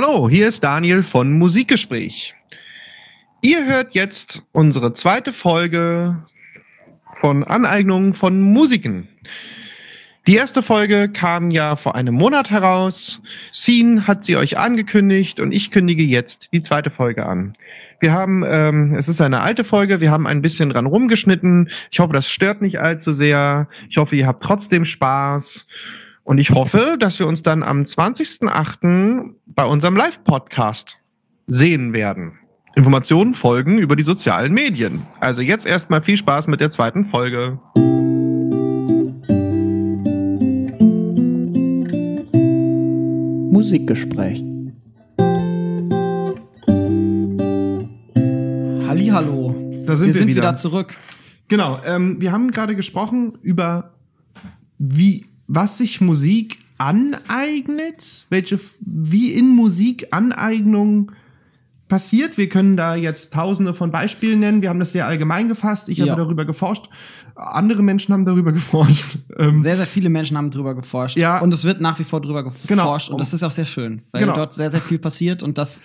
Hallo, hier ist Daniel von Musikgespräch. Ihr hört jetzt unsere zweite Folge von Aneignung von Musiken. Die erste Folge kam ja vor einem Monat heraus. Scene hat sie euch angekündigt und ich kündige jetzt die zweite Folge an. Wir haben, ähm, es ist eine alte Folge, wir haben ein bisschen dran rumgeschnitten. Ich hoffe, das stört nicht allzu sehr. Ich hoffe, ihr habt trotzdem Spaß. Und ich hoffe, dass wir uns dann am 20.08. bei unserem Live-Podcast sehen werden. Informationen folgen über die sozialen Medien. Also jetzt erstmal viel Spaß mit der zweiten Folge. Musikgespräch. Hallihallo. Da sind wir wir sind wieder. wieder, zurück. Genau, ähm, wir haben gerade gesprochen über wie was sich Musik aneignet, welche wie in Musik Aneignung passiert. Wir können da jetzt tausende von Beispielen nennen. Wir haben das sehr allgemein gefasst. Ich Ja. habe darüber geforscht. Andere Menschen haben darüber geforscht. Ähm, Sehr, sehr viele Menschen haben drüber geforscht. Ja. Und es wird nach wie vor drüber geforscht. Genau. Und das ist auch sehr schön, weil Genau. dort sehr, sehr viel passiert und das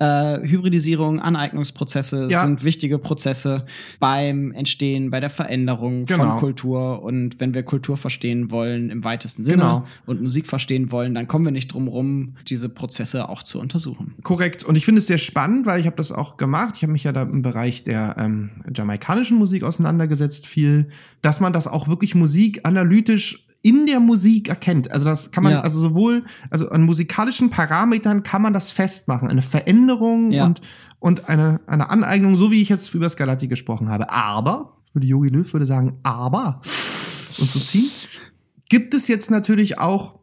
äh, Hybridisierung, Aneignungsprozesse Ja. sind wichtige Prozesse beim Entstehen, bei der Veränderung Genau. von Kultur. Und wenn wir Kultur verstehen wollen im weitesten Sinne Genau. und Musik verstehen wollen, dann kommen wir nicht drum rum, diese Prozesse auch zu untersuchen. Korrekt. Und ich finde es sehr spannend, weil ich habe das auch gemacht. Ich habe mich ja da im Bereich der ähm, jamaikanischen Musik auseinandergesetzt, viel, dass man das auch wirklich Musik analytisch in der Musik erkennt. Also das kann man, Ja. also sowohl, also an musikalischen Parametern kann man das festmachen. Eine Veränderung Ja. und, und eine, eine Aneignung, so wie ich jetzt über Scarlatti gesprochen habe. Aber, würde Yogi Löw würde sagen, aber, und so ziehen, gibt es jetzt natürlich auch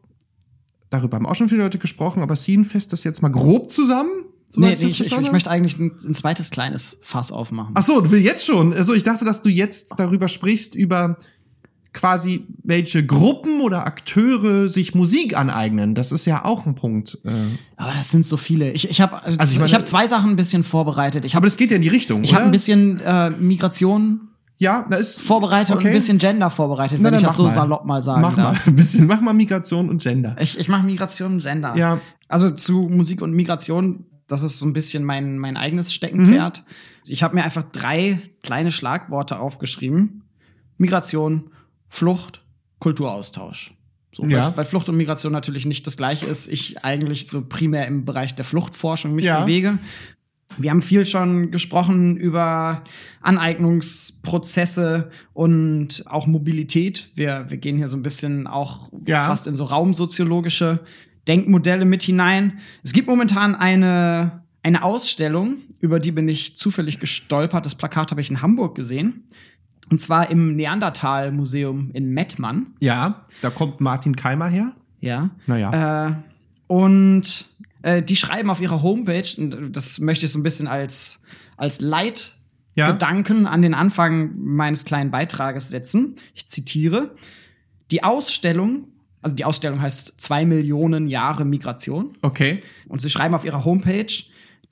darüber haben auch schon viele Leute gesprochen, aber ziehen fest das jetzt mal grob zusammen. soweit Nee, ich, ich, ich habe. möchte eigentlich ein, ein zweites kleines Fass aufmachen. Ach so, du willst jetzt schon. Also ich dachte, dass du jetzt darüber sprichst über quasi welche Gruppen oder Akteure sich Musik aneignen. Das ist ja auch ein Punkt. Äh, Aber das sind so viele. Ich, ich habe Also ich meine- ich hab zwei Sachen ein bisschen vorbereitet. Ich aber habe das geht ja in die Richtung, ich oder? hab ein bisschen äh, Migration ja, da ist vorbereitet und Okay. ein bisschen Gender vorbereitet, Na, wenn ich das mach so mal. salopp mal sagen mach mal darf. ein bisschen, mach mal Migration und Gender. Ich, ich mache Migration und Gender. Ja. Also zu Musik und Migration, das ist so ein bisschen mein, mein eigenes Steckenpferd. Mhm. Ich habe mir einfach drei kleine Schlagworte aufgeschrieben. Migration, Flucht, Kulturaustausch. So, Ja. weil, weil Flucht und Migration natürlich nicht das gleiche ist. Ich eigentlich so primär im Bereich der Fluchtforschung mich Ja. bewege. Wir haben viel schon gesprochen über Aneignungsprozesse und auch Mobilität. Wir, wir gehen hier so ein bisschen auch Ja. fast in so raumsoziologische Denkmodelle mit hinein. Es gibt momentan eine, eine Ausstellung, über die bin ich zufällig gestolpert. Das Plakat habe ich in Hamburg gesehen. Und zwar im Neandertal-Museum in Mettmann. Ja, da kommt Martin Keimer her. Ja. Naja. Äh, und äh, die schreiben auf ihrer Homepage, und das möchte ich so ein bisschen als, als Leitgedanken an den Anfang meines kleinen Beitrages setzen. Ich zitiere. Die Ausstellung, also die Ausstellung heißt zwei Millionen Jahre Migration. Okay. Und sie schreiben auf ihrer Homepage,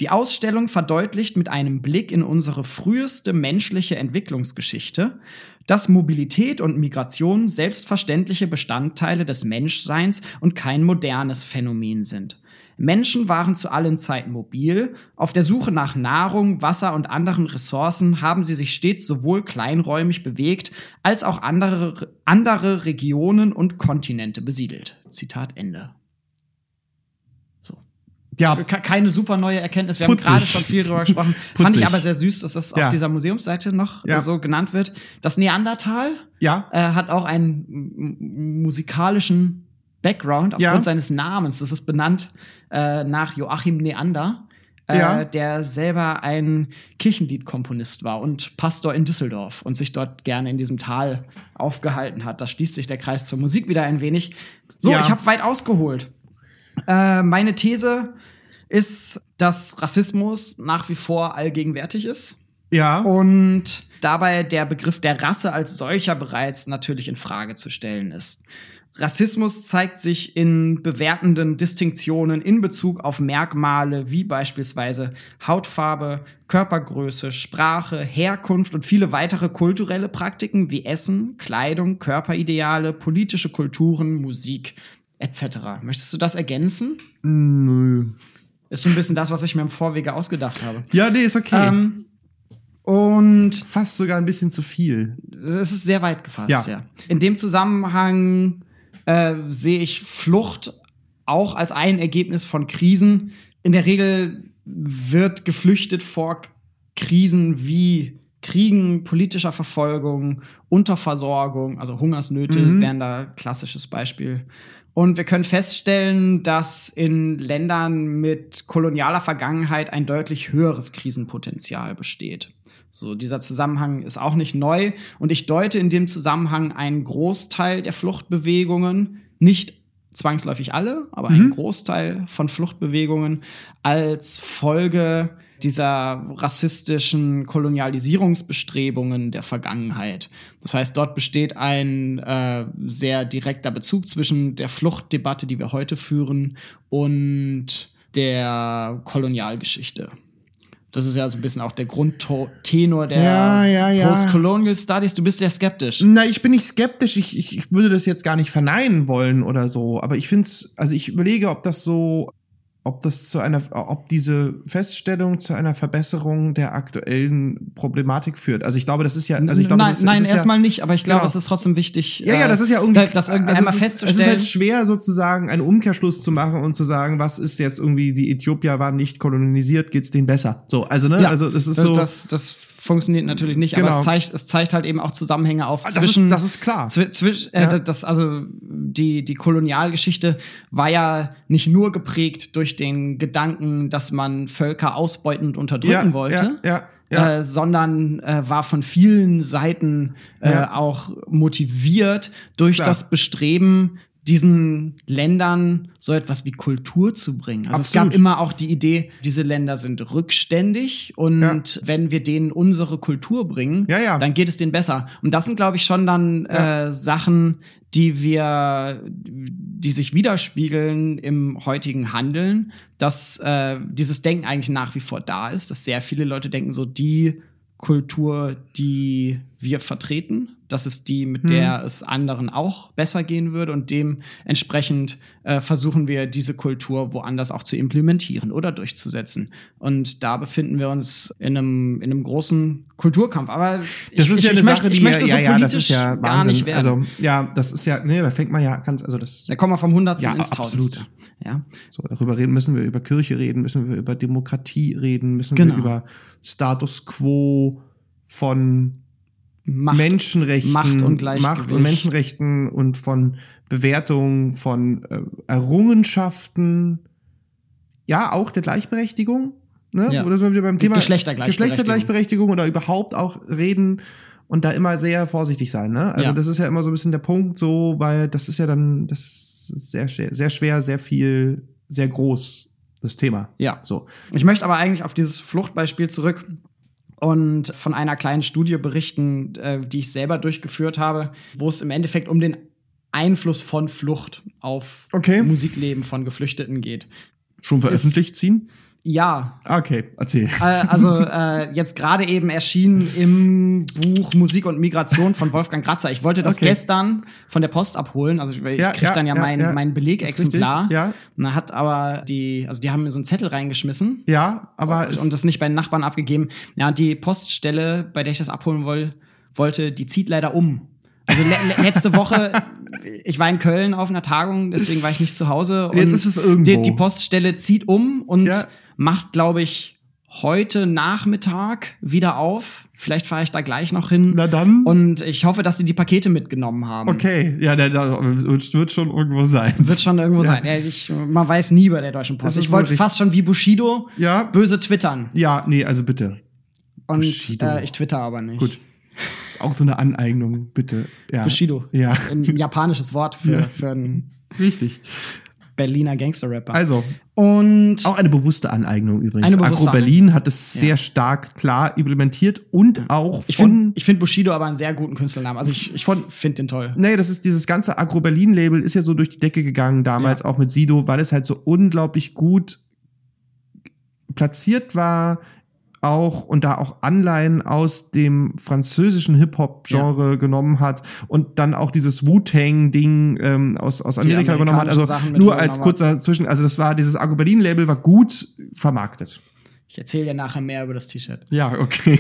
die Ausstellung verdeutlicht mit einem Blick in unsere früheste menschliche Entwicklungsgeschichte, dass Mobilität und Migration selbstverständliche Bestandteile des Menschseins und kein modernes Phänomen sind. Menschen waren zu allen Zeiten mobil. Auf der Suche nach Nahrung, Wasser und anderen Ressourcen haben sie sich stets sowohl kleinräumig bewegt, als auch andere, andere Regionen und Kontinente besiedelt. Zitat Ende. Ja, Ke- keine super neue Erkenntnis. Wir Putzig. haben gerade schon viel drüber gesprochen. Fand ich aber sehr süß, dass das Ja. auf dieser Museumsseite noch Ja. so genannt wird. Das Neandertal ja, äh, hat auch einen musikalischen Background aufgrund seines Namens. Das ist benannt äh, nach Joachim Neander, äh, der selber ein Kirchenliedkomponist war und Pastor in Düsseldorf und sich dort gerne in diesem Tal aufgehalten hat. Da schließt sich der Kreis zur Musik wieder ein wenig. So, ich habe weit ausgeholt. Äh, meine These ist, dass Rassismus nach wie vor allgegenwärtig ist ja. und dabei der Begriff der Rasse als solcher bereits natürlich in Frage zu stellen ist. Rassismus zeigt sich in bewertenden Distinktionen in Bezug auf Merkmale wie beispielsweise Hautfarbe, Körpergröße, Sprache, Herkunft und viele weitere kulturelle Praktiken wie Essen, Kleidung, Körperideale, politische Kulturen, Musik etc. Möchtest du das ergänzen? Nö. Ist so ein bisschen das, was ich mir im Vorwege ausgedacht habe. Ja, nee, ist okay. Ähm, und Fast sogar ein bisschen zu viel. es ist sehr weit gefasst, ja. Ja. In dem Zusammenhang äh, sehe ich Flucht auch als ein Ergebnis von Krisen. In der Regel wird geflüchtet vor Krisen wie Kriegen, politischer Verfolgung, Unterversorgung, also Hungersnöte wären da klassisches Beispiel. Und wir können feststellen, dass in Ländern mit kolonialer Vergangenheit ein deutlich höheres Krisenpotenzial besteht. So, dieser Zusammenhang ist auch nicht neu. Und ich deute in dem Zusammenhang einen Großteil der Fluchtbewegungen, nicht zwangsläufig alle, aber einen Großteil von Fluchtbewegungen als Folge dieser rassistischen Kolonialisierungsbestrebungen der Vergangenheit. Das heißt, dort besteht ein äh, sehr direkter Bezug zwischen der Fluchtdebatte, die wir heute führen, und der Kolonialgeschichte. Das ist ja so ein bisschen auch der Grundtenor der Ja, ja, ja. Postcolonial Studies. Du bist sehr skeptisch. Na, ich bin nicht skeptisch. Ich, ich, ich würde das jetzt gar nicht verneinen wollen oder so. Aber ich finde es, also ich überlege, ob das so, ob das zu einer, ob diese Feststellung zu einer Verbesserung der aktuellen Problematik führt. Also ich glaube, das ist ja, also ich glaube, nein, das ist, nein ist ja, erstmal nicht, aber ich glaube, Genau. es ist trotzdem wichtig. Ja, ja, äh, das ist ja irgendwie, da- das irgendwie also einmal es ist, Es ist festzustellen. halt schwer sozusagen einen Umkehrschluss zu machen und zu sagen, was ist jetzt irgendwie, die Äthiopier waren nicht kolonisiert, geht's denen besser. So, also ne, Ja, also das ist das, so. das, das funktioniert natürlich nicht, aber Genau. es zeigt, es zeigt halt eben auch Zusammenhänge auf Ah, das zwischen. ist, das ist klar. Zwi zwisch, äh, Ja. das, also die, die Kolonialgeschichte war ja nicht nur geprägt durch den Gedanken, dass man Völker ausbeuten und unterdrücken ja, wollte, Ja, ja, ja. Äh, sondern äh, war von vielen Seiten äh, Ja. auch motiviert durch Klar. das Bestreben, diesen Ländern so etwas wie Kultur zu bringen. Also es Absolut. gab immer auch die Idee, diese Länder sind rückständig und Ja. wenn wir denen unsere Kultur bringen, Ja, ja. dann geht es denen besser. Und das sind, glaube ich, schon dann äh, Sachen, die wir, die sich widerspiegeln im heutigen Handeln, dass äh, dieses Denken eigentlich nach wie vor da ist, dass sehr viele Leute denken, so die Kultur, die wir vertreten, das ist die, mit der es anderen auch besser gehen würde und dementsprechend äh, versuchen wir diese Kultur woanders auch zu implementieren oder durchzusetzen. Und da befinden wir uns in einem, in einem großen Kulturkampf. Aber Das ich, ist ich, ja eine ich Sache, möchte, die ich möchte so ja, ja, politisch das ist ja gar nicht werden. Also ja, das ist ja, nee, da fängt man ja ganz, also das, da kommen wir vom Hundertsten Ja, ins absolut. Tausendste. Ja. so darüber reden müssen wir über Kirche reden, müssen wir über Demokratie reden, müssen Genau. wir über Status Quo von Macht, Menschenrechten, Macht und. Macht und Menschenrechten und von Bewertung von äh, Errungenschaften, ja, auch der Gleichberechtigung, ne? Ja. Oder sind wir wieder beim Thema Geschlechtergleichberechtigung. Geschlechtergleichberechtigung oder überhaupt auch reden und da immer sehr vorsichtig sein, ne? Also Ja. das ist ja immer so ein bisschen der Punkt, so, weil das ist ja dann, das ist sehr schwer, sehr schwer, sehr viel, sehr groß, das Thema. Ja. So. Ich möchte aber eigentlich auf dieses Fluchtbeispiel zurück und von einer kleinen Studie berichten, äh, die ich selber durchgeführt habe, wo es im Endeffekt um den Einfluss von Flucht auf Okay. Musikleben von Geflüchteten geht. Schon veröffentlicht ziehen? Ja, Okay, erzähl. äh, also äh, jetzt gerade eben erschienen im Buch Musik und Migration von Wolfgang Kratzer. Ich wollte das Okay. gestern von der Post abholen. Also ich, ich Ja, krieg ja, dann ja, ja, mein, ja. mein Belegexemplar. ja. Und da hat aber die, also die haben mir so einen Zettel reingeschmissen Ja, aber es- und das nicht bei den Nachbarn abgegeben. Ja, und die Poststelle, bei der ich das abholen woll, wollte, die zieht leider um. Also le letzte Woche, ich war in Köln auf einer Tagung, deswegen war ich nicht zu Hause. Und Jetzt ist es irgendwo. Die, die Poststelle zieht um und Ja. Macht, glaube ich, heute Nachmittag wieder auf. Vielleicht fahre ich da gleich noch hin. Na dann. Und ich hoffe, dass die die Pakete mitgenommen haben. Okay, ja, der, der wird schon irgendwo sein. Wird schon irgendwo sein. Ja, ich, man weiß nie bei der Deutschen Post. Ich wollte fast schon wie Bushido Ja, böse twittern. ja, nee, also bitte. Und Bushido. äh, ich twitter aber nicht. Gut. Ist auch so eine Aneignung, bitte. Ja. Bushido. Ja, Ein japanisches Wort für, Ja. für einen richtig. Berliner Gangster-Rapper. Also, Und auch eine bewusste Aneignung übrigens. Agro Berlin hat es sehr stark klar implementiert und auch ich von finde ich find Bushido aber einen sehr guten Künstlernamen. Also ich, ich finde den toll. Nee, das ist dieses ganze Agro Berlin Label ist ja so durch die Decke gegangen damals Ja. auch mit Sido, weil es halt so unglaublich gut platziert war auch und da auch Anleihen aus dem französischen Hip-Hop-Genre genommen hat und dann auch dieses Wu-Tang-Ding ähm, aus, aus Amerika übernommen hat. Also nur als kurzer Zwischen, also das war dieses Agro Berlin-Label war gut vermarktet. Ich erzähle dir nachher mehr über das T-Shirt. Ja, okay.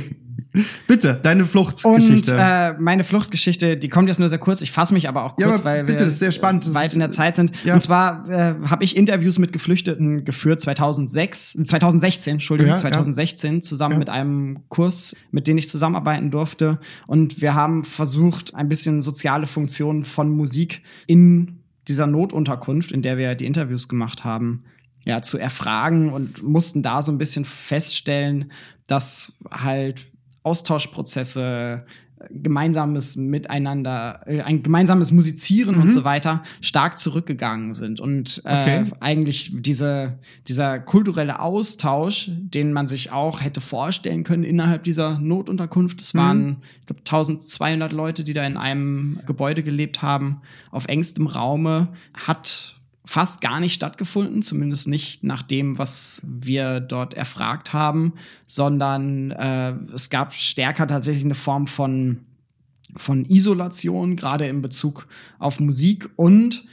bitte, deine Fluchtgeschichte. Und äh, meine Fluchtgeschichte, die kommt jetzt nur sehr kurz. Ich fasse mich aber auch kurz, Ja, aber weil bitte, wir das ist sehr spannend. Weit in der Zeit sind. Ja. Und zwar äh, habe ich Interviews mit Geflüchteten geführt 2006, 2016, Entschuldigung, Ja, ja. 2016 zusammen mit einem Kurs, mit dem ich zusammenarbeiten durfte. Und wir haben versucht, ein bisschen soziale Funktionen von Musik in dieser Notunterkunft, in der wir die Interviews gemacht haben, ja, zu erfragen und mussten da so ein bisschen feststellen, dass halt Austauschprozesse, gemeinsames Miteinander, äh, ein gemeinsames Musizieren und so weiter stark zurückgegangen sind. Und äh, Okay. eigentlich diese, dieser kulturelle Austausch, den man sich auch hätte vorstellen können innerhalb dieser Notunterkunft, es waren, ich glaube, 1200 Leute, die da in einem Gebäude gelebt haben, auf engstem Raume, hat fast gar nicht stattgefunden, zumindest nicht nach dem, was wir dort erfragt haben, sondern äh, es gab stärker tatsächlich eine Form von von Isolation, gerade in Bezug auf Musik. Und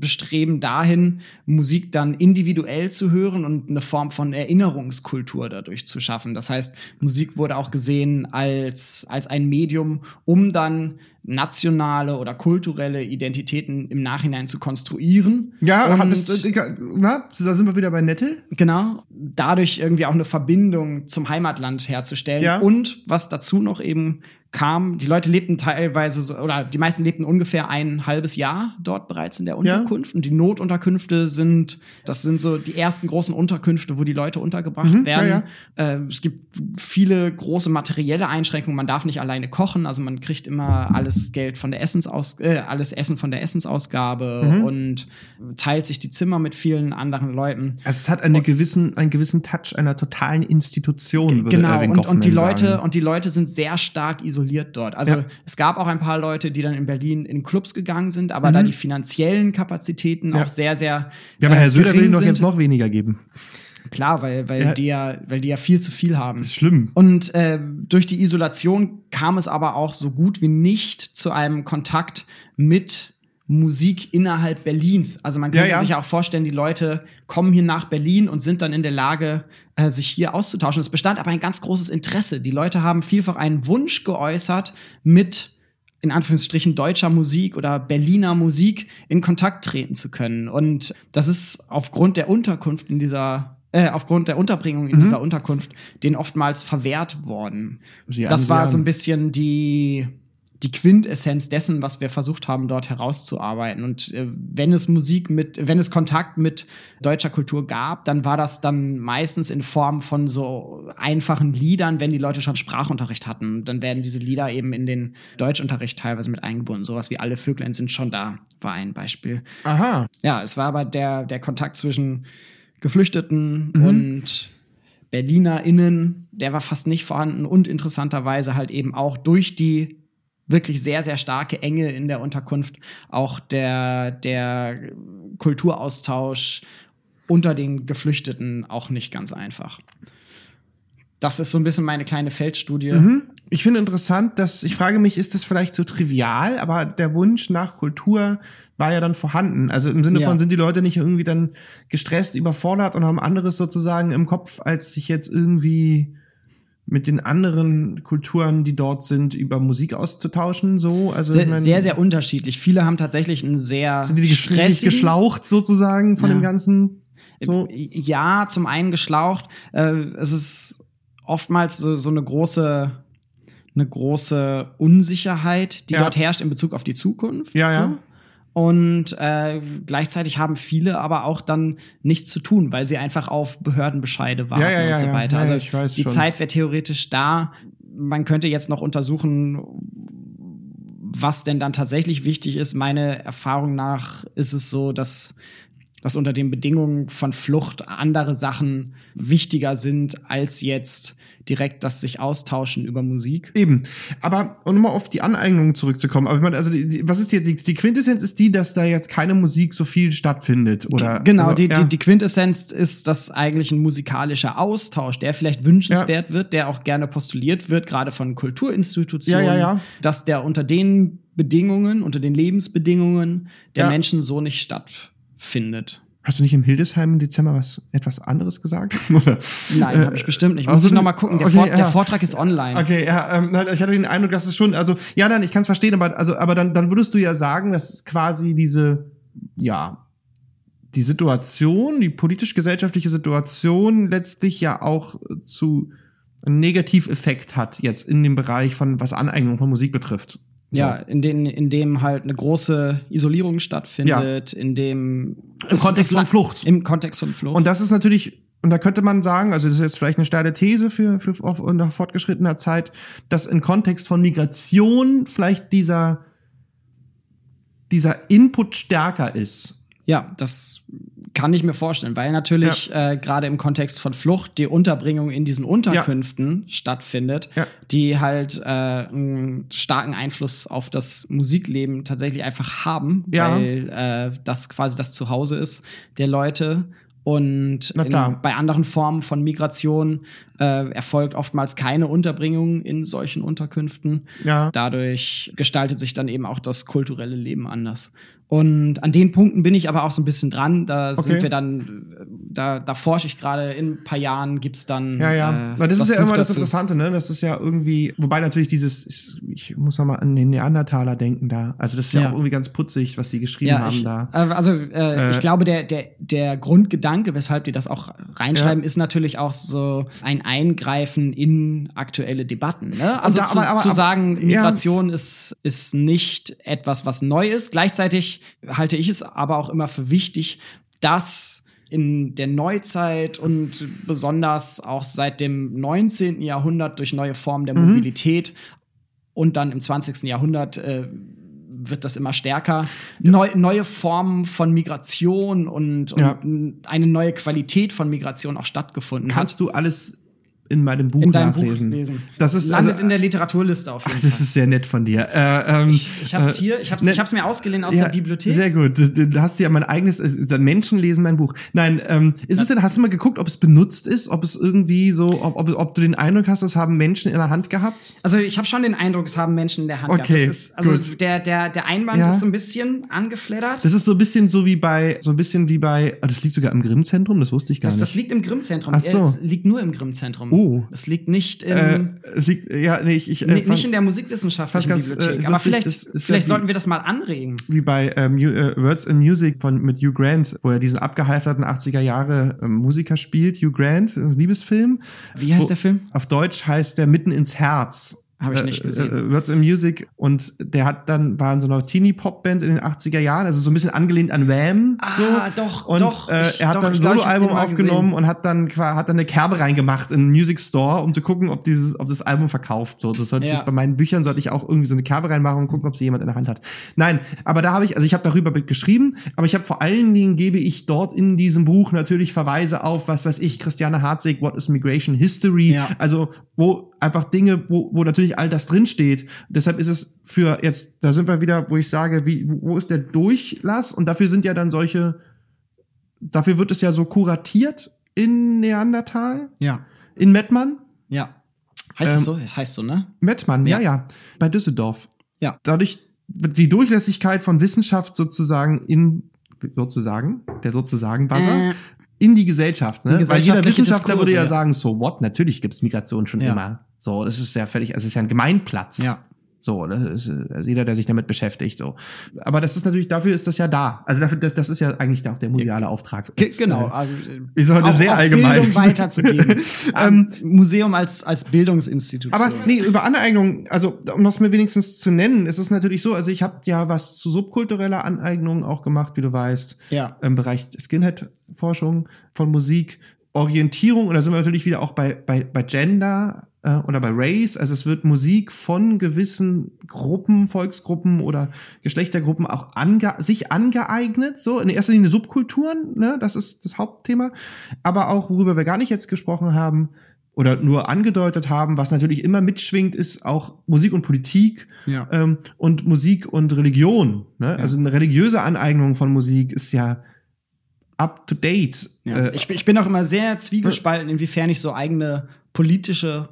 Bestreben dahin, Musik dann individuell zu hören und eine Form von Erinnerungskultur dadurch zu schaffen. Das heißt, Musik wurde auch gesehen als, als ein Medium, um dann nationale oder kulturelle Identitäten im Nachhinein zu konstruieren. ja, und äh, na, da sind wir wieder bei Nettel. Genau, dadurch irgendwie auch eine Verbindung zum Heimatland herzustellen. Ja. Und was dazu noch eben kam, die Leute lebten teilweise, so, oder die meisten lebten ungefähr ein halbes Jahr dort bereits in der Unterkunft. Und die Notunterkünfte sind, das sind so die ersten großen Unterkünfte, wo die Leute untergebracht Mhm, werden. ja, Äh, es gibt viele große materielle Einschränkungen. Man darf nicht alleine kochen, also man kriegt immer alles Geld von der Essensaus, äh, alles Essen von der Essensausgabe Mhm. und teilt sich die Zimmer mit vielen anderen Leuten. Also es hat einen gewissen, einen gewissen Touch einer totalen Institution, würde Genau, und, und die Leute sagen. und die Leute sind sehr stark isoliert dort. Also Ja. es gab auch ein paar Leute, die dann in Berlin in Clubs gegangen sind, aber da die finanziellen Kapazitäten Mhm. Ja. auch sehr, sehr Ja, aber äh, Herr Söder will doch jetzt noch weniger geben. Klar, weil, weil, Ja. die ja, weil die ja viel zu viel haben. Das ist schlimm. Und äh, durch die Isolation kam es aber auch so gut wie nicht zu einem Kontakt mit Musik innerhalb Berlins. Also man könnte Ja, ja. sich auch vorstellen, die Leute kommen hier nach Berlin und sind dann in der Lage, äh, sich hier auszutauschen. Es bestand aber ein ganz großes Interesse. Die Leute haben vielfach einen Wunsch geäußert, mit in Anführungsstrichen deutscher Musik oder Berliner Musik in Kontakt treten zu können. Und das ist aufgrund der Unterkunft in dieser äh, aufgrund der Unterbringung Mhm. in dieser Unterkunft denen oftmals verwehrt worden. Sie das war so ein bisschen die die Quintessenz dessen, was wir versucht haben, dort herauszuarbeiten. Und äh, wenn es Musik mit, wenn es Kontakt mit deutscher Kultur gab, dann war das dann meistens in Form von so einfachen Liedern, wenn die Leute schon Sprachunterricht hatten. Dann werden diese Lieder eben in den Deutschunterricht teilweise mit eingebunden. Sowas wie alle Vöglein sind schon da, war ein Beispiel. Aha. Ja, es war aber der, der Kontakt zwischen Geflüchteten Mhm. und BerlinerInnen, der war fast nicht vorhanden und interessanterweise halt eben auch durch die wirklich sehr, sehr starke Enge in der Unterkunft auch der, der Kulturaustausch unter den Geflüchteten auch nicht ganz einfach. Das ist so ein bisschen meine kleine Feldstudie. Ich finde interessant, dass ich frage mich, ist das vielleicht so trivial, aber der Wunsch nach Kultur war ja dann vorhanden. Also im Sinne Ja. von sind die Leute nicht irgendwie dann gestresst, überfordert und haben anderes sozusagen im Kopf, als sich jetzt irgendwie mit den anderen Kulturen, die dort sind, über Musik auszutauschen, so. Also ich Sehr, mein, sehr, sehr unterschiedlich. Viele haben tatsächlich einen sehr sind die stressigen- geschlaucht sozusagen von Ja. dem ganzen. So. Ja, zum einen geschlaucht. Äh, es ist oftmals so, so eine große, eine große Unsicherheit, die Ja. dort herrscht in Bezug auf die Zukunft. Ja, so. ja. Und äh, gleichzeitig haben viele aber auch dann nichts zu tun, weil sie einfach auf Behördenbescheide warten Ja, ja, ja, und so weiter. Also die schon. Zeit wäre theoretisch da. Man könnte jetzt noch untersuchen, was denn dann tatsächlich wichtig ist. Meine Erfahrung nach ist es so, dass, dass unter den Bedingungen von Flucht andere Sachen wichtiger sind als jetzt direkt das sich austauschen über Musik. Eben. Aber um nochmal auf die Aneignung zurückzukommen, aber ich meine, also die, die, was ist hier, die, die Quintessenz ist die, dass da jetzt keine Musik so viel stattfindet, oder? Genau, also, die, ja. die, die Quintessenz ist, dass eigentlich ein musikalischer Austausch, der vielleicht wünschenswert wird, der auch gerne postuliert wird, gerade von Kulturinstitutionen, Ja, ja, ja. dass der unter den Bedingungen, unter den Lebensbedingungen der Ja. Menschen so nicht stattfindet. Hast du nicht im Hildesheim im Dezember was etwas anderes gesagt? Oder? Nein, habe ich bestimmt nicht. Muss also- ich noch mal gucken. Der, okay, Vor ja. der Vortrag ist online. Okay, ja, ähm, ich hatte den Eindruck, dass es schon, also ja, nein, ich kann es verstehen, aber also, aber dann, dann würdest du ja sagen, dass quasi diese, ja, die Situation, die politisch-gesellschaftliche Situation letztlich ja auch äh, zu einen Negativeffekt hat jetzt in dem Bereich von was Aneignung von Musik betrifft. Ja, in, den, in dem halt eine große Isolierung stattfindet, in dem Im Kontext von Flucht. Im Kontext von Flucht. Und das ist natürlich, und da könnte man sagen, also das ist jetzt vielleicht eine steile These für, für auf, nach fortgeschrittener Zeit, dass im Kontext von Migration vielleicht dieser, dieser Input stärker ist. Ja, das kann ich mir vorstellen, weil natürlich äh, gerade im Kontext von Flucht die Unterbringung in diesen Unterkünften stattfindet, Ja. die halt äh, einen starken Einfluss auf das Musikleben tatsächlich einfach haben, Ja. weil äh, das quasi das Zuhause ist der Leute. Und in, bei anderen Formen von Migration äh, erfolgt oftmals keine Unterbringung in solchen Unterkünften. Ja. Dadurch gestaltet sich dann eben auch das kulturelle Leben anders. Und an den Punkten bin ich aber auch so ein bisschen dran. Da Okay. sind wir dann, da, da forsche ich gerade. In ein paar Jahren gibt's dann. Ja, ja. Äh, Na, das, ist ja Buch immer das. Interessante, ne? Das ist ja irgendwie, wobei natürlich dieses, ich, muss noch mal an den Neandertaler denken da. Also das ist ja, Ja. auch irgendwie ganz putzig, was die geschrieben Ja, haben ich, da. äh, also äh, Äh, ich glaube, der, der, der Grundgedanke, weshalb die das auch reinschreiben, ist natürlich auch so ein Eingreifen in aktuelle Debatten. Ne? Also da- zu, aber- aber- zu sagen, ja. Migration ist, ist nicht etwas, was neu ist. Gleichzeitig halte ich es aber auch immer für wichtig, dass in der Neuzeit und besonders auch seit dem 19. Jahrhundert durch neue Formen der Mhm. Mobilität und dann im 20. Jahrhundert äh, wird das immer stärker. Neu, neue Formen von Migration und, und Ja. eine neue Qualität von Migration auch stattgefunden hat. Kannst du alles in meinem Buch in deinem Buch nachlesen? lesen. Das ist Landet also- in der Literaturliste auf jeden Fall. Das ist sehr nett von dir. Äh, ähm, Ich hab's äh, hier, ich hab's, ne- ich hab's mir ausgeliehen aus Ja, der Bibliothek. Sehr gut. Du, du hast ja mein eigenes, äh, dann Menschen lesen mein Buch. Nein, ähm, ist es denn, hast du mal geguckt, ob es benutzt ist, ob es irgendwie so, ob, ob, ob du den Eindruck hast, das haben Menschen in der Hand gehabt? Also ich habe schon den Eindruck, es haben Menschen in der Hand Okay, gehabt. Das ist, also gut. der, der, der Einband Ja. ist so ein bisschen angeflattert. Das ist so ein bisschen so wie bei, so ein bisschen wie bei, ah, das liegt sogar im Grimm-Zentrum, das wusste ich gar Das, nicht. das liegt im Grimm-Zentrum. Ach so. Äh, Es liegt nur im Grimm-Zentrum. Oh. Es liegt nicht im, äh, es liegt, ja, nee, ich, ich äh, ni- fand- nicht in der musikwissenschaftlichen ganz, Bibliothek. äh, Aber vielleicht, ist ja vielleicht die- sollten wir das mal anregen. wie bei ähm, äh, Words in Music von mit Hugh Grant, wo er diesen abgehalfterten 80er Jahre ähm, Musiker spielt, Hugh Grant, ein Liebesfilm. Wie heißt Wo- der Film? Auf Deutsch heißt der Mitten ins Herz. Habe ich nicht gesehen. Äh, äh, Words in Music und der hat dann war in so einer Teenie-Pop-Band in den 80er Jahren, also so ein bisschen angelehnt an Wham. Ah, so. doch, und doch, Äh, ich- er hat doch, dann ein ich ich Soloalbum den mal aufgenommen gesehen. und hat dann hat dann eine Kerbe reingemacht in einen Music Store, um zu gucken, ob dieses, ob das Album verkauft wird. Das sollte ich Ja. jetzt bei meinen Büchern sollte ich auch irgendwie so eine Kerbe reinmachen und gucken, ob sie jemand in der Hand hat. Nein, aber da habe ich, also ich habe darüber geschrieben, aber ich habe vor allen Dingen gebe ich dort in diesem Buch natürlich Verweise auf, was weiß ich, Christiane Harzig, What is Migration History, Ja. also wo einfach Dinge, wo, wo natürlich all das drinsteht. Deshalb ist es für jetzt, da sind wir wieder, wo ich sage, wie, wo ist der Durchlass? Und dafür sind ja dann solche, dafür wird es ja so kuratiert in Neandertal, Ja. in Mettmann. Ja. Heißt Ähm, das so? Das heißt so, ne? Mettmann, ja, Ja. ja, bei Düsseldorf. Ja. Dadurch wird die Durchlässigkeit von Wissenschaft sozusagen in, sozusagen, der sozusagen Buzzer, Äh. In die Gesellschaft, ne? Weil jeder Wissenschaftler würde ja, Diskurse, ja. sagen, so what, natürlich gibt's Migration schon Ja. immer. So, das ist ja völlig, also es ist ja ein Gemeinplatz. Ja. So, das ist also jeder, der sich damit beschäftigt, so. Aber das ist natürlich, dafür ist das ja da. Also dafür, das, das ist ja eigentlich auch der museale Auftrag. Uns, Genau. äh, Also, ist heute auch, sehr auch allgemein. Bildung weiterzugeben. Ähm, ähm, Museum als, als Bildungsinstitution. Aber nee, über Aneignung, also um das mir wenigstens zu nennen, ist es natürlich so, also ich habe ja was zu subkultureller Aneignung auch gemacht, wie du weißt, Ja. im Bereich Skinhead-Forschung von Musik, Orientierung, und da sind wir natürlich wieder auch bei, bei, bei Gender äh, oder bei Race, also es wird Musik von gewissen Gruppen, Volksgruppen oder Geschlechtergruppen auch ange sich angeeignet, so in erster Linie Subkulturen, ne, das ist das Hauptthema, aber auch, worüber wir gar nicht jetzt gesprochen haben, oder nur angedeutet haben, was natürlich immer mitschwingt, ist auch Musik und Politik Ja. ähm, und Musik und Religion. Ne? Also eine religiöse Aneignung von Musik ist ja up to date. Ja. Äh, ich, bin- ich bin auch immer sehr zwiegespalten, inwiefern ich so eigene politische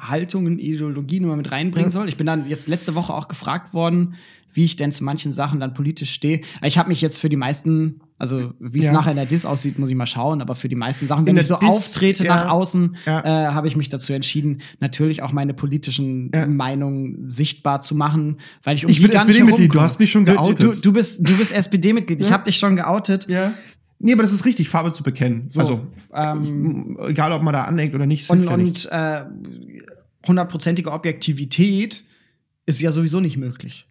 Haltungen, Ideologien immer mit reinbringen soll. Ich bin dann jetzt letzte Woche auch gefragt worden, wie ich denn zu manchen Sachen dann politisch stehe. Ich habe mich jetzt für die meisten, also wie es Ja. nachher in der Dis aussieht, muss ich mal schauen, aber für die meisten Sachen, wenn ich so Dis, auftrete ja. nach außen, Ja. äh, habe ich mich dazu entschieden, natürlich auch meine politischen. Meinungen sichtbar zu machen, weil ich um Ich die bin SPD-Mitglied, du hast mich schon geoutet. Du, du, du bist, du bist SPD-Mitglied, ich habe dich schon geoutet. Ja. Nee, aber das ist richtig, Farbe zu bekennen. So, also, ähm, egal ob man da aneckt oder nicht. Und, und äh, hundertprozentige Objektivität ist ja sowieso nicht möglich.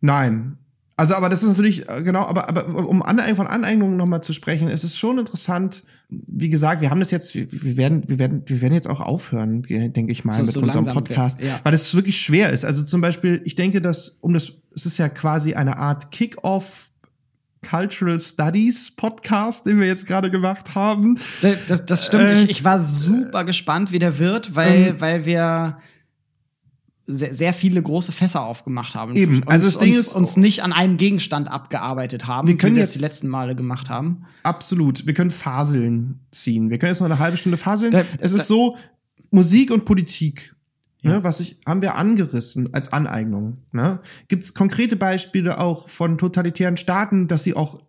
Nein. Also, aber das ist natürlich, äh, genau, aber, aber um Aneignung von Aneignungen nochmal zu sprechen, es ist schon interessant. Wie gesagt, wir haben das jetzt, wir, wir werden, wir werden, wir werden jetzt auch aufhören, denke ich mal, So- mit so unserem Podcast, ja. weil es wirklich schwer ist. Also zum Beispiel, ich denke, dass, um das, es ist ja quasi eine Art Kick-off Cultural Studies Podcast, den wir jetzt gerade gemacht haben. Das, das, das stimmt. Äh, ich, ich war super gespannt, wie der wird, weil, Ähm, weil wir sehr, sehr viele große Fässer aufgemacht haben. Eben, Und also das Ding uns, ist- uns nicht an einem Gegenstand abgearbeitet haben, Wir können wie wir es jetzt- die letzten Male gemacht haben. Absolut. Wir können Faseln ziehen. Wir können jetzt noch eine halbe Stunde faseln. Da- es da- ist so, Musik und Politik, Ja. ne, was ich, haben wir angerissen als Aneignung. Ne? Gibt es konkrete Beispiele auch von totalitären Staaten, dass sie auch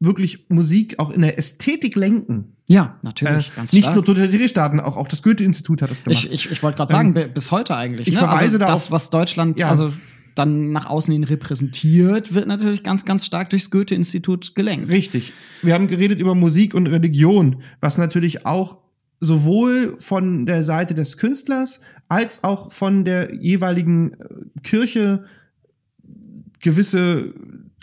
wirklich Musik auch in der Ästhetik lenken? Ja, natürlich, Äh, ganz nicht stark. nur totalitäre Staaten, auch, auch das Goethe-Institut hat das gemacht. Ich, ich, ich wollte gerade sagen, bi- bis heute eigentlich. ich ne? verweise also da das, auf- was Deutschland Ja. also dann nach außen hin repräsentiert, wird natürlich ganz, ganz stark durchs Goethe-Institut gelenkt. Richtig. Wir haben geredet über Musik und Religion, was natürlich auch sowohl von der Seite des Künstlers als auch von der jeweiligen äh, Kirche gewisse,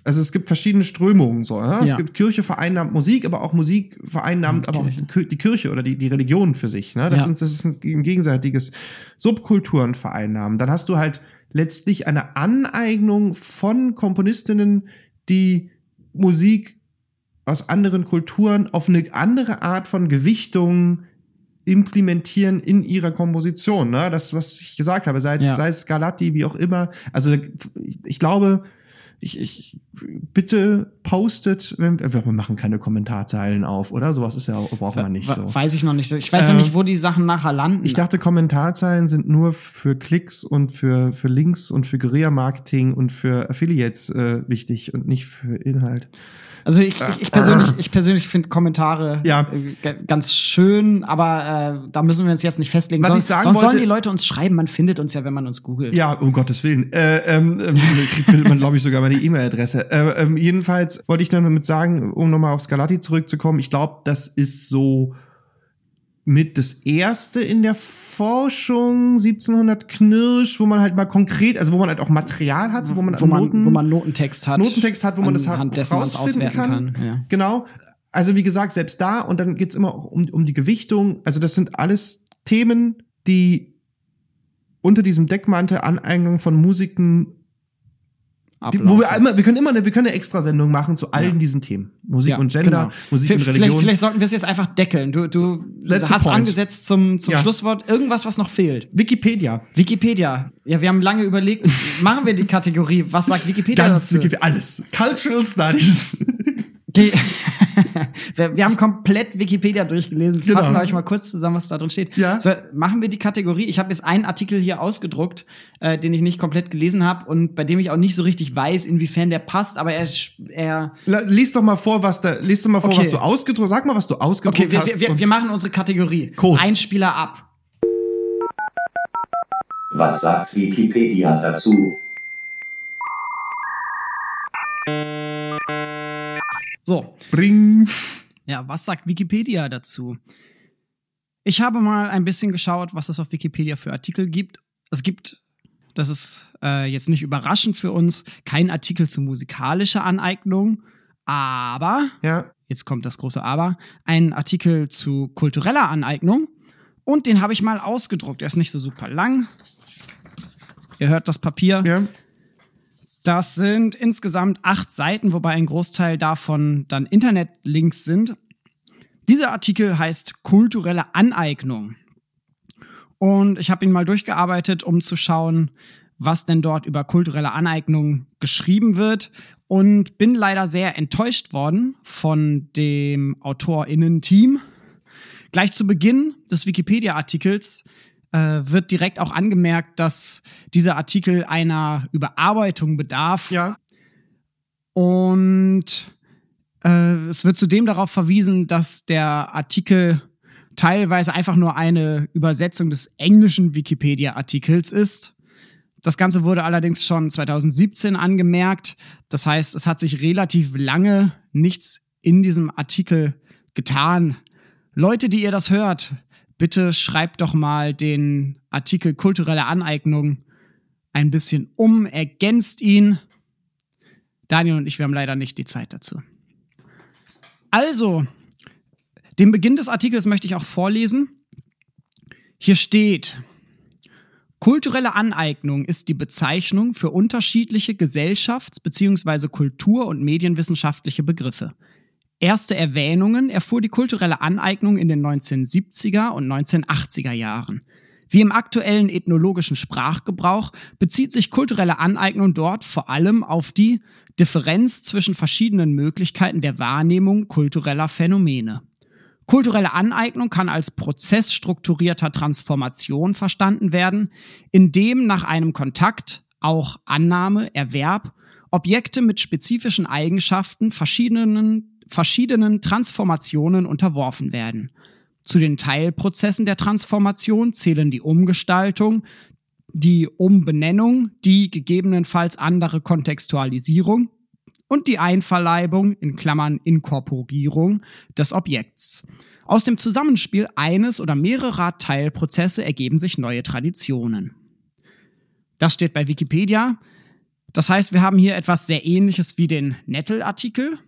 also es gibt verschiedene Strömungen so. Ja? Es Ja. gibt Kirche vereinnahmt Musik, aber auch Musik vereinnahmt aber auch die Kir- die Kirche oder die, die Religion für sich. Ne? Das, Ja. sind, das ist ein, ein gegenseitiges Subkulturen vereinnahmen. Dann hast du halt letztlich eine Aneignung von Komponistinnen, die Musik aus anderen Kulturen auf eine andere Art von Gewichtung implementieren in ihrer Komposition. Ne? Das, was ich gesagt habe, seit, Ja. seit Scarlatti, wie auch immer. Also ich, glaube, ich, ich bitte postet, wenn, wir machen keine Kommentarzeilen auf, oder? Sowas ist ja braucht man nicht so. Weiß ich noch nicht. Ich weiß Äh, ja nicht, wo die Sachen nachher landen. Ich dachte, Kommentarzeilen sind nur für Klicks und für, für Links und für Guerilla-Marketing und für Affiliates äh, wichtig und nicht für Inhalt. Also ich, ich, ich persönlich, ich persönlich finde Kommentare Ja. äh, ganz schön, aber äh, da müssen wir uns jetzt nicht festlegen. Was sonst ich sagen sonst sollen wollte- die Leute uns schreiben. Man findet uns ja, wenn man uns googelt. Ja, um Gottes Willen. Äh, ähm, ähm, findet man, glaube ich, sogar meine E-Mail-Adresse. Äh, ähm, jedenfalls wollte ich nur damit sagen, um nochmal auf Scarlatti zurückzukommen, ich glaube, das ist so mit das erste in der Forschung 1700 Knirsch, wo man halt mal konkret, also wo man halt auch Material hat, wo man, wo man, Noten, wo man Notentext hat. Notentext hat, wo man das dessen man rausfinden auswerten kann. kann. Ja. Genau. Also wie gesagt, selbst da und dann geht's immer auch um, um die Gewichtung. Also das sind alles Themen, die unter diesem Deckmantel Aneignung von Musiken, die, wo wir Ablaufen. immer, wir können immer eine, wir können eine Extrasendung machen zu allen Ja. diesen Themen. Musik Ja, und Gender, genau. Musik V- und vielleicht, Religion. vielleicht sollten wir es jetzt einfach deckeln. Du, du Letzter hast Point. angesetzt zum, zum Ja. Schlusswort irgendwas, was noch fehlt. Wikipedia. Wikipedia. Ja, wir haben lange überlegt, machen wir die Kategorie, was sagt Wikipedia Ganz dazu? Wikipedia, alles. Cultural Studies. Okay. wir, wir haben komplett Wikipedia durchgelesen. Genau. Fassen euch mal kurz zusammen, was da drin steht. Ja. So, machen wir die Kategorie. Ich habe jetzt einen Artikel hier ausgedruckt, äh, den ich nicht komplett gelesen habe und bei dem ich auch nicht so richtig weiß, inwiefern der passt, aber er, er Lies doch mal vor, was da, lies doch mal vor, Okay. was du ausgedruckt, sag mal, was du ausgedruckt Okay, wir, hast. wir, wir, wir machen unsere Kategorie. Kurz. Ein Spieler ab. Was sagt Wikipedia dazu? So, Bring. Ja, was sagt Wikipedia dazu? Ich habe mal ein bisschen geschaut, was es auf Wikipedia für Artikel gibt. Es gibt, das ist äh, jetzt nicht überraschend für uns, kein Artikel zu musikalischer Aneignung, aber, Ja. jetzt kommt das große Aber, ein Artikel zu kultureller Aneignung. Und den habe ich mal ausgedruckt. Er ist nicht so super lang. Ihr hört das Papier. Ja. Das sind insgesamt acht Seiten, wobei ein Großteil davon dann Internetlinks sind. Dieser Artikel heißt kulturelle Aneignung. Und ich habe ihn mal durchgearbeitet, um zu schauen, was denn dort über kulturelle Aneignung geschrieben wird. Und bin leider sehr enttäuscht worden von dem AutorInnen-Team. Gleich zu Beginn des Wikipedia-Artikels wird direkt auch angemerkt, dass dieser Artikel einer Überarbeitung bedarf. Ja. Und äh, es wird zudem darauf verwiesen, dass der Artikel teilweise einfach nur eine Übersetzung des englischen Wikipedia-Artikels ist. Das Ganze wurde allerdings schon 2017 angemerkt. Das heißt, es hat sich relativ lange nichts in diesem Artikel getan. Leute, die ihr das hört, bitte schreibt doch mal den Artikel kulturelle Aneignung ein bisschen um, ergänzt ihn. Daniel und ich, wir haben leider nicht die Zeit dazu. Also, den Beginn des Artikels möchte ich auch vorlesen. Hier steht, kulturelle Aneignung ist die Bezeichnung für unterschiedliche gesellschafts- bzw. kultur- und medienwissenschaftliche Begriffe. Erste Erwähnungen erfuhr die kulturelle Aneignung in den 1970er und 1980er Jahren. Wie im aktuellen ethnologischen Sprachgebrauch bezieht sich kulturelle Aneignung dort vor allem auf die Differenz zwischen verschiedenen Möglichkeiten der Wahrnehmung kultureller Phänomene. Kulturelle Aneignung kann als Prozess strukturierter Transformation verstanden werden, in dem nach einem Kontakt, auch Annahme, Erwerb, Objekte mit spezifischen Eigenschaften verschiedenen, verschiedenen Transformationen unterworfen werden. Zu den Teilprozessen der Transformation zählen die Umgestaltung, die Umbenennung, die gegebenenfalls andere Kontextualisierung und die Einverleibung in Klammern Inkorporierung des Objekts. Aus dem Zusammenspiel eines oder mehrerer Teilprozesse ergeben sich neue Traditionen. Das steht bei Wikipedia. Das heißt, wir haben hier etwas sehr ähnliches wie den Nettel-Artikel,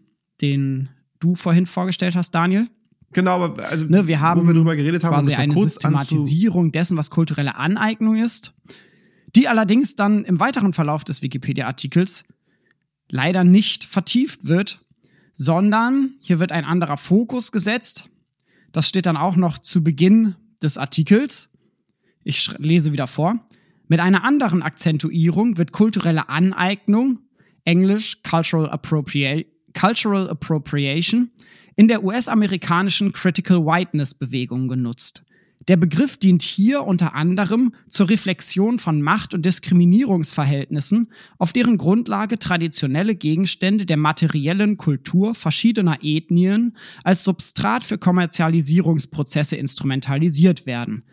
den du vorhin vorgestellt hast, Daniel. Genau, aber also Ne, wir haben wo wir drüber geredet haben, quasi eine Systematisierung dessen, was kulturelle Aneignung ist, die allerdings dann im weiteren Verlauf des Wikipedia-Artikels leider nicht vertieft wird, sondern hier wird ein anderer Fokus gesetzt. Das steht dann auch noch zu Beginn des Artikels. Ich lese wieder vor. Mit einer anderen Akzentuierung wird kulturelle Aneignung, Englisch Cultural, Appropria Cultural Appropriation, in der US-amerikanischen Critical Whiteness Bewegung genutzt. Der Begriff dient hier unter anderem zur Reflexion von Macht- und Diskriminierungsverhältnissen, auf deren Grundlage traditionelle Gegenstände der materiellen Kultur verschiedener Ethnien als Substrat für Kommerzialisierungsprozesse instrumentalisiert werden.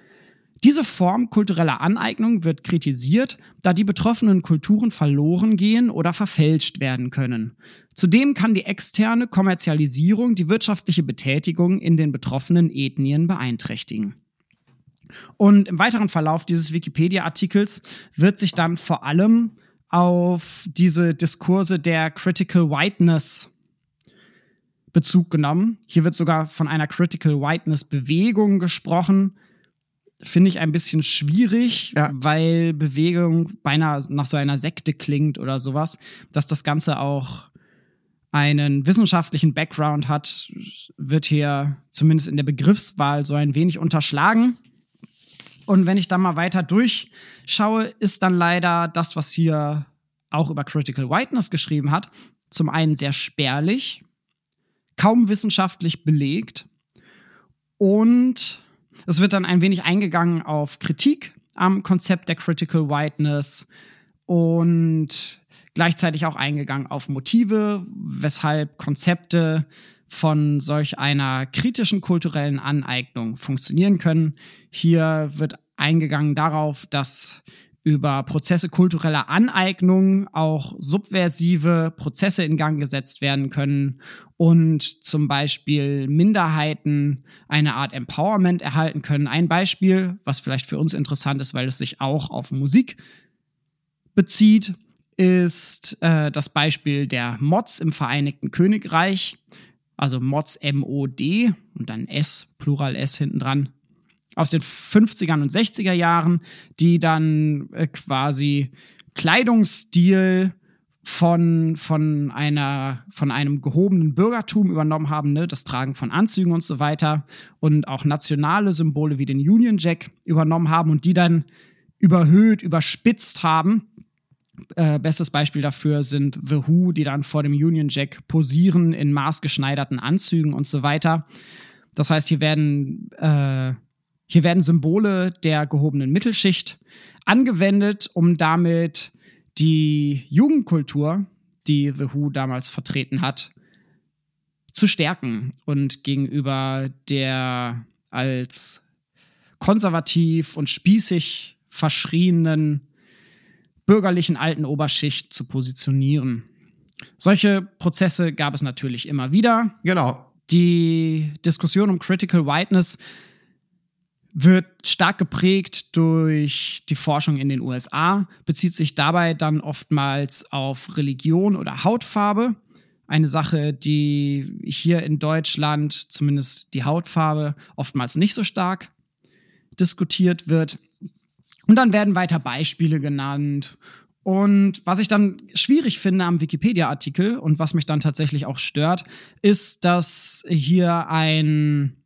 Diese Form kultureller Aneignung wird kritisiert, da die betroffenen Kulturen verloren gehen oder verfälscht werden können. Zudem kann die externe Kommerzialisierung die wirtschaftliche Betätigung in den betroffenen Ethnien beeinträchtigen. Und im weiteren Verlauf dieses Wikipedia-Artikels wird sich dann vor allem auf diese Diskurse der Critical Whiteness Bezug genommen. Hier wird sogar von einer Critical Whiteness Bewegung gesprochen. Finde ich ein bisschen schwierig, Ja. weil Bewegung beinahe nach so einer Sekte klingt oder sowas, dass das Ganze auch einen wissenschaftlichen Background hat, wird hier zumindest in der Begriffswahl so ein wenig unterschlagen. Und wenn ich dann mal weiter durchschaue, ist dann leider das, was hier auch über Critical Whiteness geschrieben hat, zum einen sehr spärlich, kaum wissenschaftlich belegt und es wird dann ein wenig eingegangen auf Kritik am Konzept der Critical Whiteness und gleichzeitig auch eingegangen auf Motive, weshalb Konzepte von solch einer kritischen kulturellen Aneignung funktionieren können. Hier wird eingegangen darauf, dass über Prozesse kultureller Aneignung auch subversive Prozesse in Gang gesetzt werden können und zum Beispiel Minderheiten eine Art Empowerment erhalten können. Ein Beispiel, was vielleicht für uns interessant ist, weil es sich auch auf Musik bezieht, ist äh, das Beispiel der Mods im Vereinigten Königreich, also Mods M-O-D und dann S, Plural S hinten dran, aus den 50ern und 60er Jahren, die dann äh, quasi Kleidungsstil von, von, einer, von einem gehobenen Bürgertum übernommen haben, ne? das Tragen von Anzügen und so weiter und auch nationale Symbole wie den Union Jack übernommen haben und die dann überhöht, überspitzt haben. Äh, bestes Beispiel dafür sind The Who, die dann vor dem Union Jack posieren in maßgeschneiderten Anzügen und so weiter. Das heißt, hier werden äh, Hier werden Symbole der gehobenen Mittelschicht angewendet, um damit die Jugendkultur, die The Who damals vertreten hat, zu stärken und gegenüber der als konservativ und spießig verschrienen bürgerlichen alten Oberschicht zu positionieren. Solche Prozesse gab es natürlich immer wieder. Genau. Die Diskussion um Critical Whiteness wird stark geprägt durch die Forschung in den USA, bezieht sich dabei dann oftmals auf Religion oder Hautfarbe. Eine Sache, die hier in Deutschland, zumindest die Hautfarbe, oftmals nicht so stark diskutiert wird. Und dann werden weiter Beispiele genannt. Und was ich dann schwierig finde am Wikipedia-Artikel und was mich dann tatsächlich auch stört, ist, dass hier ein,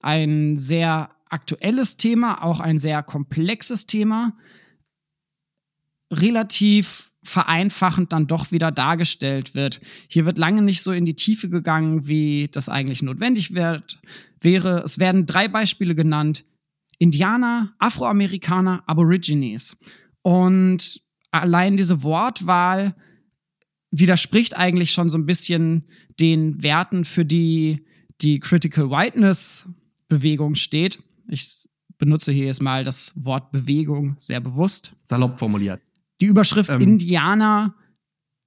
ein sehr aktuelles Thema, auch ein sehr komplexes Thema, relativ vereinfachend dann doch wieder dargestellt wird. Hier wird lange nicht so in die Tiefe gegangen, wie das eigentlich notwendig wird, wäre. Es werden drei Beispiele genannt. Indianer, Afroamerikaner, Aborigines. Und allein diese Wortwahl widerspricht eigentlich schon so ein bisschen den Werten, für die die Critical Whiteness Bewegung steht. Ich benutze hier jetzt mal das Wort Bewegung sehr bewusst. Salopp formuliert. Die Überschrift Ähm. Indianer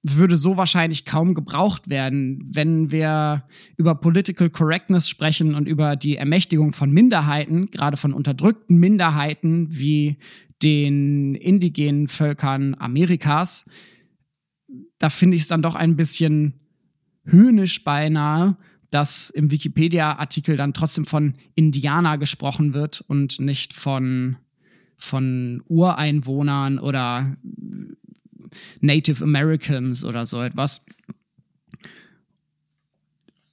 würde so wahrscheinlich kaum gebraucht werden, wenn wir über Political Correctness sprechen und über die Ermächtigung von Minderheiten, gerade von unterdrückten Minderheiten wie den indigenen Völkern Amerikas. Da finde ich es dann doch ein bisschen höhnisch beinahe, dass im Wikipedia-Artikel dann trotzdem von Indianer gesprochen wird und nicht von, von Ureinwohnern oder Native Americans oder so etwas.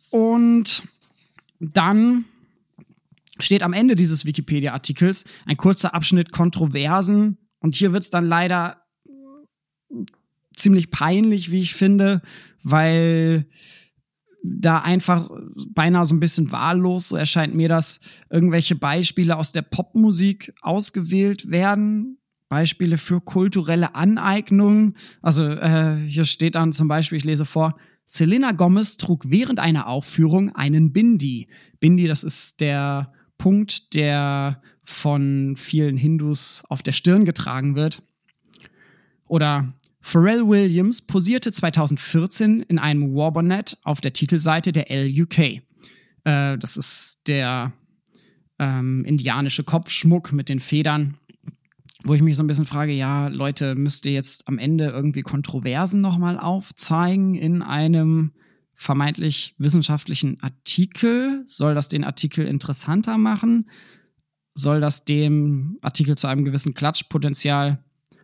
Und dann steht am Ende dieses Wikipedia-Artikels ein kurzer Abschnitt Kontroversen. Und hier wird es dann leider ziemlich peinlich, wie ich finde, weil da einfach beinahe so ein bisschen wahllos, so erscheint mir das, irgendwelche Beispiele aus der Popmusik ausgewählt werden. Beispiele für kulturelle Aneignung. Also äh, hier steht dann zum Beispiel, ich lese vor, Selena Gomez trug während einer Aufführung einen Bindi. Bindi, das ist der Punkt, der von vielen Hindus auf der Stirn getragen wird. Oder Pharrell Williams posierte 2014 in einem Warbonnet auf der Titelseite der LUK. Äh, das ist der ähm, indianische Kopfschmuck mit den Federn, wo ich mich so ein bisschen frage, ja, Leute, müsst ihr jetzt am Ende irgendwie Kontroversen nochmal aufzeigen in einem vermeintlich wissenschaftlichen Artikel? Soll das den Artikel interessanter machen? Soll das dem Artikel zu einem gewissen Klatschpotenzial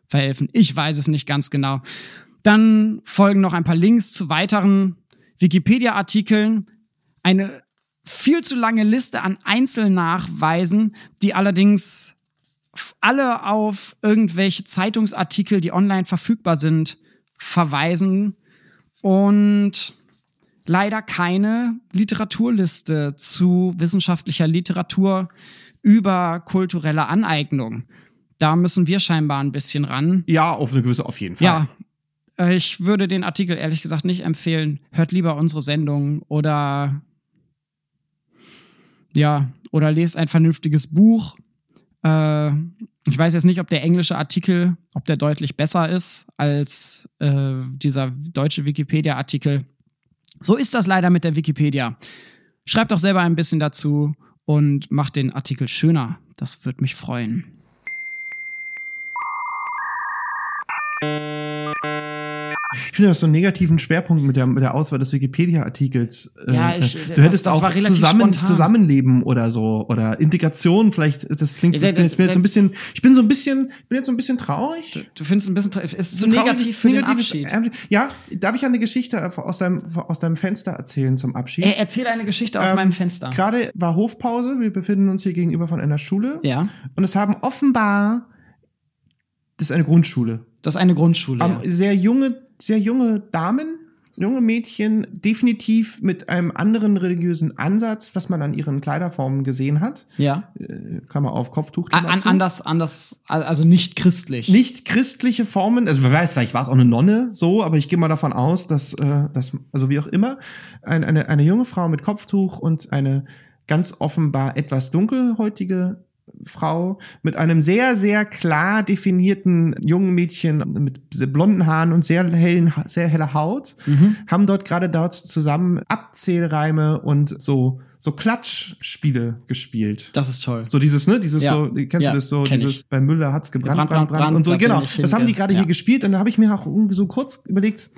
verhelfen? Ich weiß es nicht ganz genau. Dann folgen noch ein paar Links zu weiteren Wikipedia-Artikeln. Eine viel zu lange Liste an Einzelnachweisen, die allerdings alle auf irgendwelche Zeitungsartikel, die online verfügbar sind, verweisen und leider keine Literaturliste zu wissenschaftlicher Literatur über kulturelle Aneignung. Da müssen wir scheinbar ein bisschen ran. Ja, auf eine gewisse, auf jeden Fall. Ja, äh, ich würde den Artikel ehrlich gesagt nicht empfehlen. Hört lieber unsere Sendung oder ja, oder lest ein vernünftiges Buch. Äh, ich weiß jetzt nicht, ob der englische Artikel, ob der deutlich besser ist als äh, dieser deutsche Wikipedia-Artikel. So ist das leider mit der Wikipedia. Schreibt doch selber ein bisschen dazu und macht den Artikel schöner. Das würde mich freuen. Ich finde das so einen negativen Schwerpunkt mit der, mit der Auswahl des Wikipedia-Artikels. Äh, Ja, ich- du das- hättest das auch war relativ zusammen, spontan. Zusammenleben oder so oder Integration vielleicht. Das klingt. Ja, Ich bin jetzt, jetzt so ein bisschen. Ich bin so ein bisschen. Ich bin jetzt so ein bisschen traurig. Du findest ein bisschen, es ist Ein negativ für den negatives- Abschied. ähm, Ja, darf ich eine Geschichte aus deinem, aus deinem Fenster erzählen zum Abschied? Er erzähl eine Geschichte aus Ähm, meinem Fenster. Gerade war Hofpause. Wir befinden uns hier gegenüber von einer Schule. Ja, Und es haben offenbar. Das ist eine Grundschule. das ist eine Grundschule. Haben ja. sehr junge, sehr junge Damen junge Mädchen, definitiv mit einem anderen religiösen Ansatz, was man an ihren Kleiderformen gesehen hat. Ja. Äh, Klammer auf, Kopftuch. Klammer an, anders, anders, also nicht christlich. Nicht christliche Formen, also wer weiß, vielleicht war es auch eine Nonne, so, aber ich gehe mal davon aus, dass, äh, dass also wie auch immer, ein, eine, eine junge Frau mit Kopftuch und eine ganz offenbar etwas dunkelhäutige Frau mit einem sehr, sehr klar definierten jungen Mädchen mit blonden Haaren und sehr hellen, sehr heller Haut, haben dort gerade dort zusammen Abzählreime und so, so Klatschspiele gespielt. Das ist toll. So dieses, ne, dieses Ja. so, kennst Ja, du das so, dieses ich. bei Müller hat's gebrannt, Brand, brand, brand, brand, und so, genau. Das haben die gerade ja. hier gespielt und da habe ich mir auch irgendwie so kurz überlegt,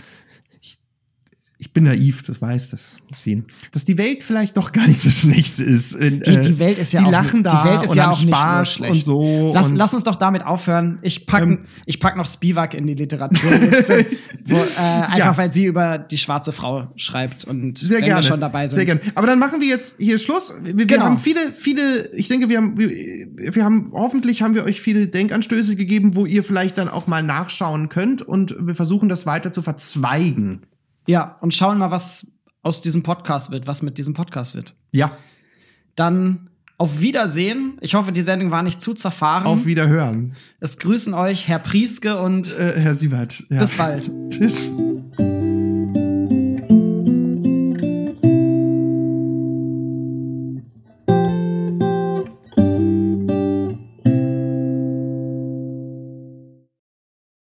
ich bin naiv, das weiß das sehen, dass die Welt vielleicht doch gar nicht so schlecht ist. In, Die, die Welt ist ja die auch lachen nicht, da die Welt ist und ja haben auch nicht Spaß schlecht. und so. Lass, und lass uns doch damit aufhören. Ich pack, Ähm, ich pack noch Spivak in die Literaturliste, wo, äh, einfach Ja. weil sie über die schwarze Frau schreibt und Sehr gerne. schon dabei sind. Sehr gerne. Aber dann machen wir jetzt hier Schluss. Wir, wir Genau. haben viele, viele, ich denke, wir haben, wir, wir haben, hoffentlich haben wir euch viele Denkanstöße gegeben, wo ihr vielleicht dann auch mal nachschauen könnt und wir versuchen das weiter zu verzweigen. Ja, und schauen mal, was aus diesem Podcast wird, was mit diesem Podcast wird. Ja, Dann auf Wiedersehen. Ich hoffe, die Sendung war nicht zu zerfahren. auf Wiederhören. es grüßen euch Herr Prieske und Äh, Herr Siebert. Ja. bis bald. Tschüss.